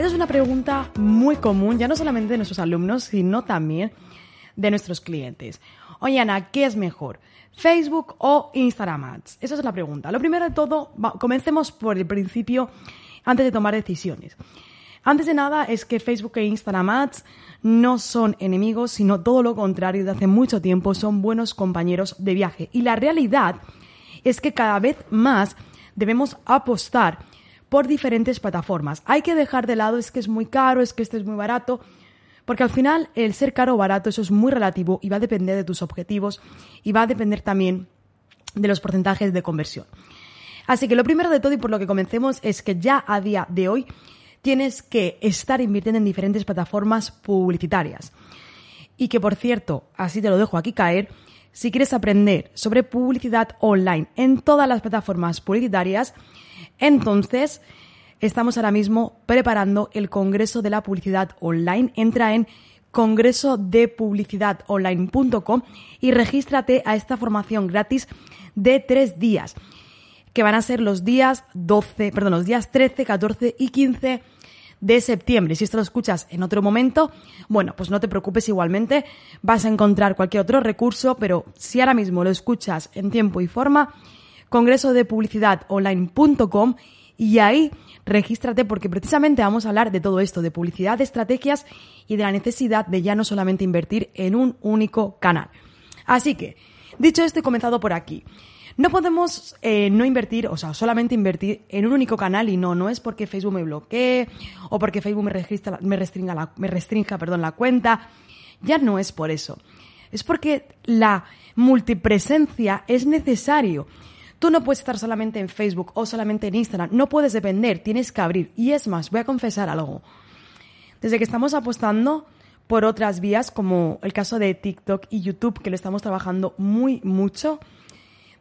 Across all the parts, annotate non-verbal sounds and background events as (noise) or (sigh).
Esa es una pregunta muy común, ya no solamente de nuestros alumnos, sino también de nuestros clientes. Oye, Ana, ¿qué es mejor? ¿Facebook o Instagram Ads? Esa es la pregunta. Lo primero de todo, comencemos por el principio antes de tomar decisiones. Antes de nada es que Facebook e Instagram Ads no son enemigos, sino todo lo contrario, de hace mucho tiempo son buenos compañeros de viaje. Y la realidad es que cada vez más debemos apostar por diferentes plataformas. Hay que dejar de lado es que es muy caro, es que este es muy barato, porque al final el ser caro o barato eso es muy relativo y va a depender de tus objetivos y va a depender también de los porcentajes de conversión. Así que lo primero de todo y por lo que comencemos es que ya a día de hoy tienes que estar invirtiendo en diferentes plataformas publicitarias. Y que por cierto, así te lo dejo aquí caer, si quieres aprender sobre publicidad online en todas las plataformas publicitarias, entonces, estamos ahora mismo preparando el Congreso de la Publicidad Online. Entra en congresodepublicidadonline.com y regístrate a esta formación gratis de tres días, que van a ser los días 12, perdón, los días 13, 14 y 15 de septiembre. Si esto lo escuchas en otro momento, bueno, pues no te preocupes igualmente, vas a encontrar cualquier otro recurso, pero si ahora mismo lo escuchas en tiempo y forma, congreso de publicidad online.com y ahí regístrate porque precisamente vamos a hablar de todo esto, de publicidad, de estrategias y de la necesidad de ya no solamente invertir en un único canal. Así que, dicho esto, he comenzado por aquí. No podemos eh, no invertir, o sea, solamente invertir en un único canal y no, no es porque Facebook me bloquee o porque Facebook me, registra, me, restringa, me restrinja perdón, la cuenta. Ya no es por eso. Es porque la multipresencia es necesario. Tú no puedes estar solamente en Facebook o solamente en Instagram, no puedes depender, tienes que abrir. Y es más, voy a confesar algo. Desde que estamos apostando por otras vías, como el caso de TikTok y YouTube, que lo estamos trabajando muy mucho.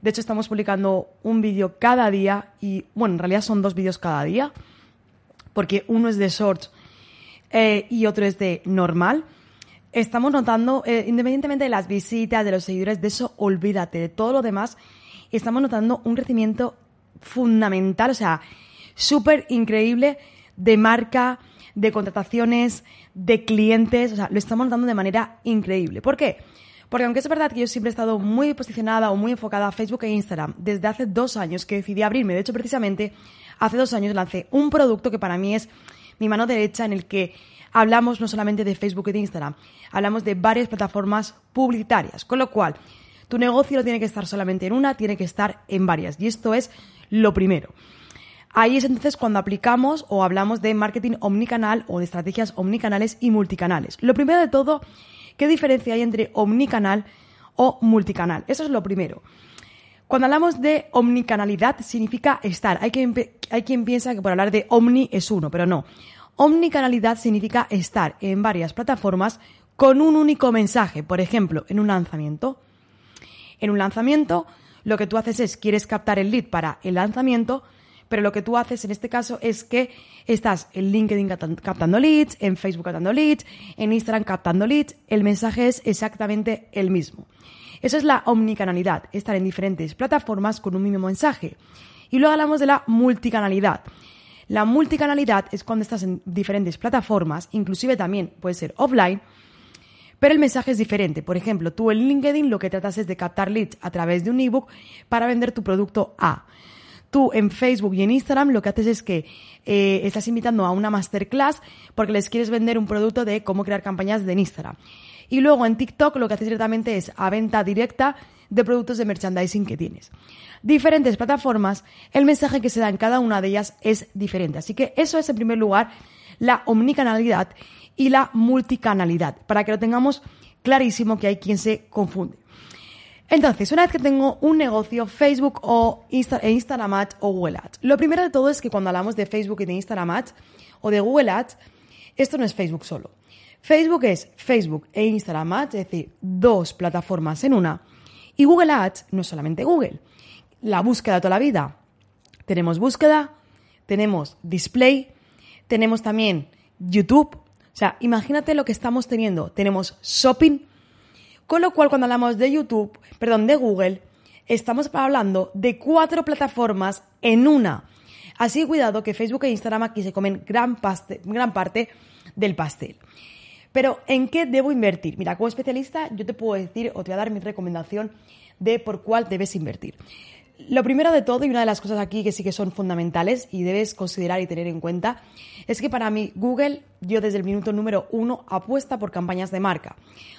De hecho, estamos publicando un vídeo cada día y, bueno, en realidad son dos vídeos cada día, porque uno es de shorts eh, y otro es de normal. Estamos notando, eh, independientemente de las visitas, de los seguidores, de eso olvídate, de todo lo demás estamos notando un crecimiento fundamental, o sea, súper increíble de marca, de contrataciones, de clientes, o sea, lo estamos notando de manera increíble. ¿Por qué? Porque aunque es verdad que yo siempre he estado muy posicionada o muy enfocada a Facebook e Instagram, desde hace dos años que decidí abrirme, de hecho precisamente hace dos años lancé un producto que para mí es mi mano derecha en el que hablamos no solamente de Facebook y de Instagram, hablamos de varias plataformas publicitarias, con lo cual tu negocio no tiene que estar solamente en una, tiene que estar en varias. Y esto es lo primero. Ahí es entonces cuando aplicamos o hablamos de marketing omnicanal o de estrategias omnicanales y multicanales. Lo primero de todo, ¿qué diferencia hay entre omnicanal o multicanal? Eso es lo primero. Cuando hablamos de omnicanalidad significa estar. Hay quien, piensa que por hablar de omni es uno, pero no. Omnicanalidad significa estar en varias plataformas con un único mensaje, por ejemplo, en un lanzamiento. En un lanzamiento, lo que tú haces es, quieres captar el lead para el lanzamiento, pero lo que tú haces en este caso es que estás en LinkedIn captando leads, en Facebook captando leads, en Instagram captando leads, el mensaje es exactamente el mismo. Eso es la omnicanalidad, estar en diferentes plataformas con un mismo mensaje. Y luego hablamos de la multicanalidad. La multicanalidad es cuando estás en diferentes plataformas, inclusive también puede ser offline, pero el mensaje es diferente. Por ejemplo, tú en LinkedIn lo que tratas es de captar leads a través de un ebook para vender tu producto A. Tú en Facebook y en Instagram lo que haces es que eh, estás invitando a una masterclass porque les quieres vender un producto de cómo crear campañas de Instagram. Y luego en TikTok lo que haces directamente es a venta directa de productos de merchandising que tienes. Diferentes plataformas, el mensaje que se da en cada una de ellas es diferente. Así que eso es en primer lugar la omnicanalidad y la multicanalidad, para que lo tengamos clarísimo que hay quien se confunde. Entonces, una vez que tengo un negocio, Facebook o e Instagram Ads o Google Ads. Lo primero de todo es que cuando hablamos de Facebook y de Instagram Ads o de Google Ads, esto no es Facebook solo. Facebook es Facebook e Instagram Ads, es decir, dos plataformas en una. Y Google Ads no es solamente Google. La búsqueda toda la vida. Tenemos búsqueda, tenemos display, tenemos también YouTube. O sea, imagínate lo que estamos teniendo. Tenemos shopping. Con lo cual, cuando hablamos de YouTube, perdón, de Google, estamos hablando de cuatro plataformas en una. Así cuidado que Facebook e Instagram aquí se comen gran, gran parte del pastel. Pero, ¿en qué debo invertir? Mira, como especialista yo te puedo decir o te voy a dar mi recomendación de por cuál debes invertir. Lo primero de todo, y una de las cosas aquí que sí que son fundamentales y debes considerar y tener en cuenta, es que para mí Google, yo desde el minuto número uno, apuesta por campañas de marca.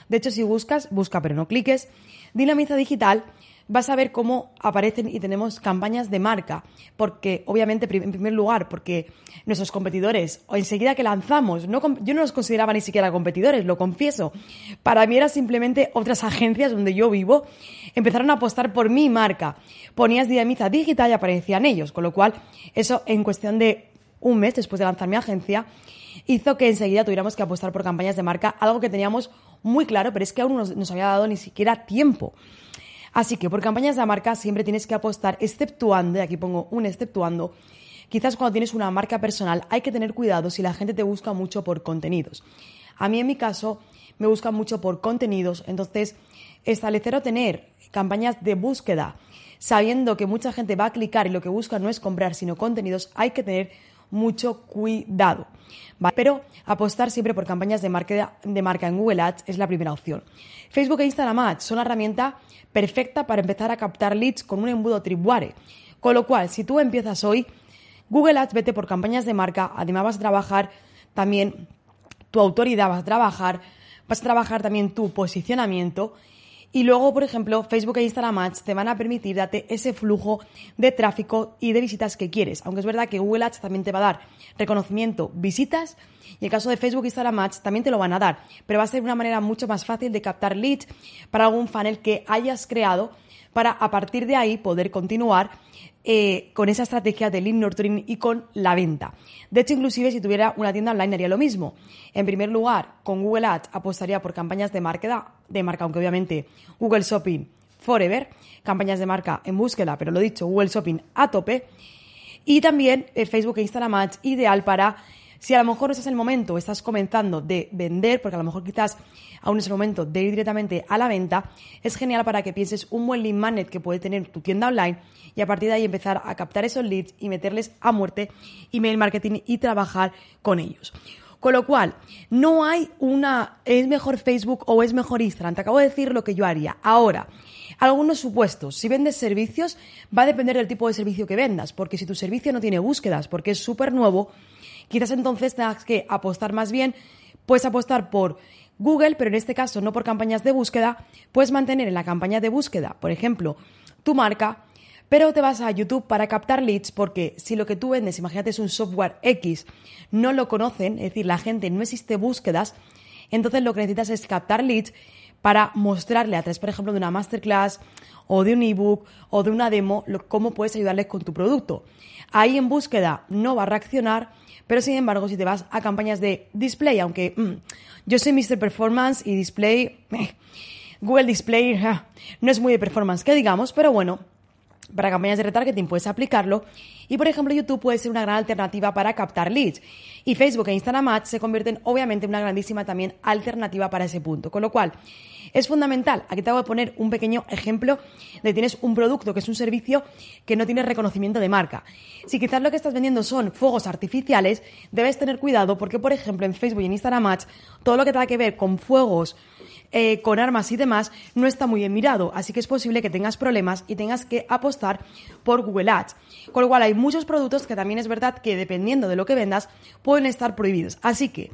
De hecho, si buscas, busca pero no cliques, Dinamiza Digital vas a ver cómo aparecen y tenemos campañas de marca, porque obviamente en primer lugar, porque nuestros competidores, o enseguida que lanzamos, no, yo no los consideraba ni siquiera competidores, lo confieso, para mí eran simplemente otras agencias donde yo vivo, empezaron a apostar por mi marca, ponías Dinamiza Digital y aparecían ellos, con lo cual eso en cuestión de un mes después de lanzar mi agencia, hizo que enseguida tuviéramos que apostar por campañas de marca, algo que teníamos muy claro, pero es que aún no nos había dado ni siquiera tiempo. Así que por campañas de marca siempre tienes que apostar, exceptuando, y aquí pongo un exceptuando, quizás cuando tienes una marca personal hay que tener cuidado si la gente te busca mucho por contenidos. A mí en mi caso me buscan mucho por contenidos, entonces establecer o tener campañas de búsqueda sabiendo que mucha gente va a clicar y lo que busca no es comprar sino contenidos, hay que tener mucho cuidado. Pero apostar siempre por campañas de marca, de marca en Google Ads es la primera opción. Facebook e Instagram Ads son la herramienta perfecta para empezar a captar leads con un embudo Tripwire. Con lo cual, si tú empiezas hoy, Google Ads vete por campañas de marca, además vas a trabajar también tu autoridad, vas a trabajar, vas a trabajar también tu posicionamiento y luego, por ejemplo, Facebook e Instagram Ads te van a permitir darte ese flujo de tráfico y de visitas que quieres. Aunque es verdad que Google Ads también te va a dar reconocimiento, visitas, y el caso de Facebook e Instagram también te lo van a dar. Pero va a ser una manera mucho más fácil de captar leads para algún funnel que hayas creado para a partir de ahí poder continuar eh, con esa estrategia de lead nurturing y con la venta. De hecho, inclusive si tuviera una tienda online haría lo mismo. En primer lugar, con Google Ads apostaría por campañas de marca, de marca, aunque obviamente Google Shopping Forever, campañas de marca en búsqueda, pero lo dicho, Google Shopping a tope. Y también eh, Facebook e Instagram Ads, ideal para si a lo mejor no en el momento, estás comenzando de vender, porque a lo mejor quizás aún es el momento de ir directamente a la venta, es genial para que pienses un buen lead magnet que puede tener tu tienda online y a partir de ahí empezar a captar esos leads y meterles a muerte email marketing y trabajar con ellos. Con lo cual, no hay una, es mejor Facebook o es mejor Instagram. Te acabo de decir lo que yo haría. Ahora, algunos supuestos. Si vendes servicios, va a depender del tipo de servicio que vendas, porque si tu servicio no tiene búsquedas, porque es súper nuevo, quizás entonces tengas que apostar más bien, puedes apostar por Google, pero en este caso no por campañas de búsqueda, puedes mantener en la campaña de búsqueda, por ejemplo, tu marca, pero te vas a YouTube para captar leads porque si lo que tú vendes, imagínate, es un software X, no lo conocen, es decir, la gente no existe búsquedas, entonces lo que necesitas es captar leads para mostrarle a través, por ejemplo, de una masterclass o de un ebook o de una demo cómo puedes ayudarles con tu producto. Ahí en búsqueda no va a reaccionar, pero sin embargo, si te vas a campañas de display, aunque mm, yo soy Mr. Performance y display, (laughs) Google Display no es muy de performance, que digamos, pero bueno, para campañas de retargeting puedes aplicarlo. Y por ejemplo, YouTube puede ser una gran alternativa para captar leads. Y Facebook e Instagram Ads se convierten obviamente en una grandísima también alternativa para ese punto. Con lo cual, es fundamental. Aquí te voy a poner un pequeño ejemplo de tienes un producto que es un servicio que no tiene reconocimiento de marca. Si quizás lo que estás vendiendo son fuegos artificiales, debes tener cuidado porque, por ejemplo, en Facebook y en Instagram Ads, todo lo que tenga que ver con fuegos, eh, con armas y demás, no está muy bien mirado. Así que es posible que tengas problemas y tengas que apostar por Google Ads. Con lo cual hay muchos productos que también es verdad que dependiendo de lo que vendas pueden estar prohibidos. Así que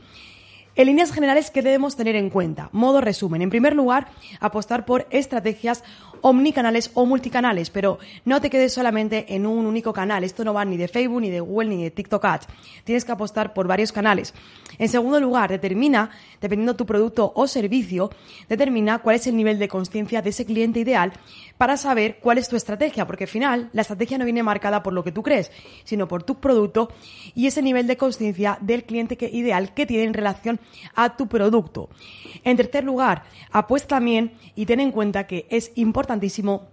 en líneas generales, ¿qué debemos tener en cuenta? Modo resumen. En primer lugar, apostar por estrategias omnicanales o multicanales, pero no te quedes solamente en un único canal. Esto no va ni de Facebook, ni de Google, ni de TikTok Ads. Tienes que apostar por varios canales. En segundo lugar, determina, dependiendo tu producto o servicio, determina cuál es el nivel de conciencia de ese cliente ideal para saber cuál es tu estrategia, porque al final la estrategia no viene marcada por lo que tú crees, sino por tu producto y ese nivel de conciencia del cliente ideal que tiene en relación a tu producto. En tercer lugar, apuesta también y ten en cuenta que es importantísimo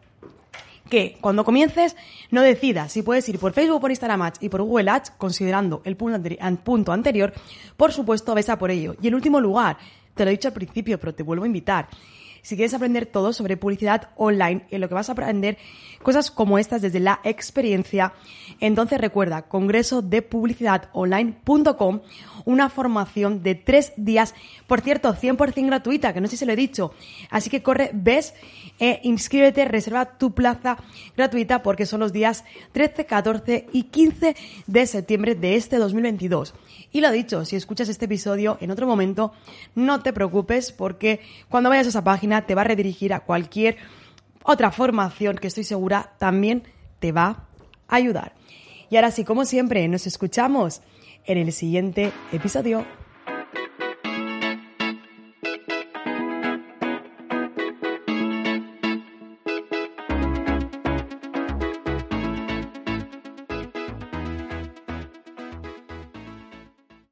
que cuando comiences no decidas si puedes ir por Facebook, por Instagram Ads y por Google Ads, considerando el punto anterior, por supuesto, ves a por ello. Y en último lugar, te lo he dicho al principio, pero te vuelvo a invitar. Si quieres aprender todo sobre publicidad online, en lo que vas a aprender cosas como estas desde la experiencia, entonces recuerda congreso de publicidad online.com, una formación de tres días, por cierto, 100% gratuita, que no sé si lo he dicho. Así que corre, ves, e inscríbete, reserva tu plaza gratuita porque son los días 13, 14 y 15 de septiembre de este 2022. Y lo dicho, si escuchas este episodio en otro momento, no te preocupes porque cuando vayas a esa te va a redirigir a cualquier otra formación que estoy segura también te va a ayudar. Y ahora sí, como siempre, nos escuchamos en el siguiente episodio.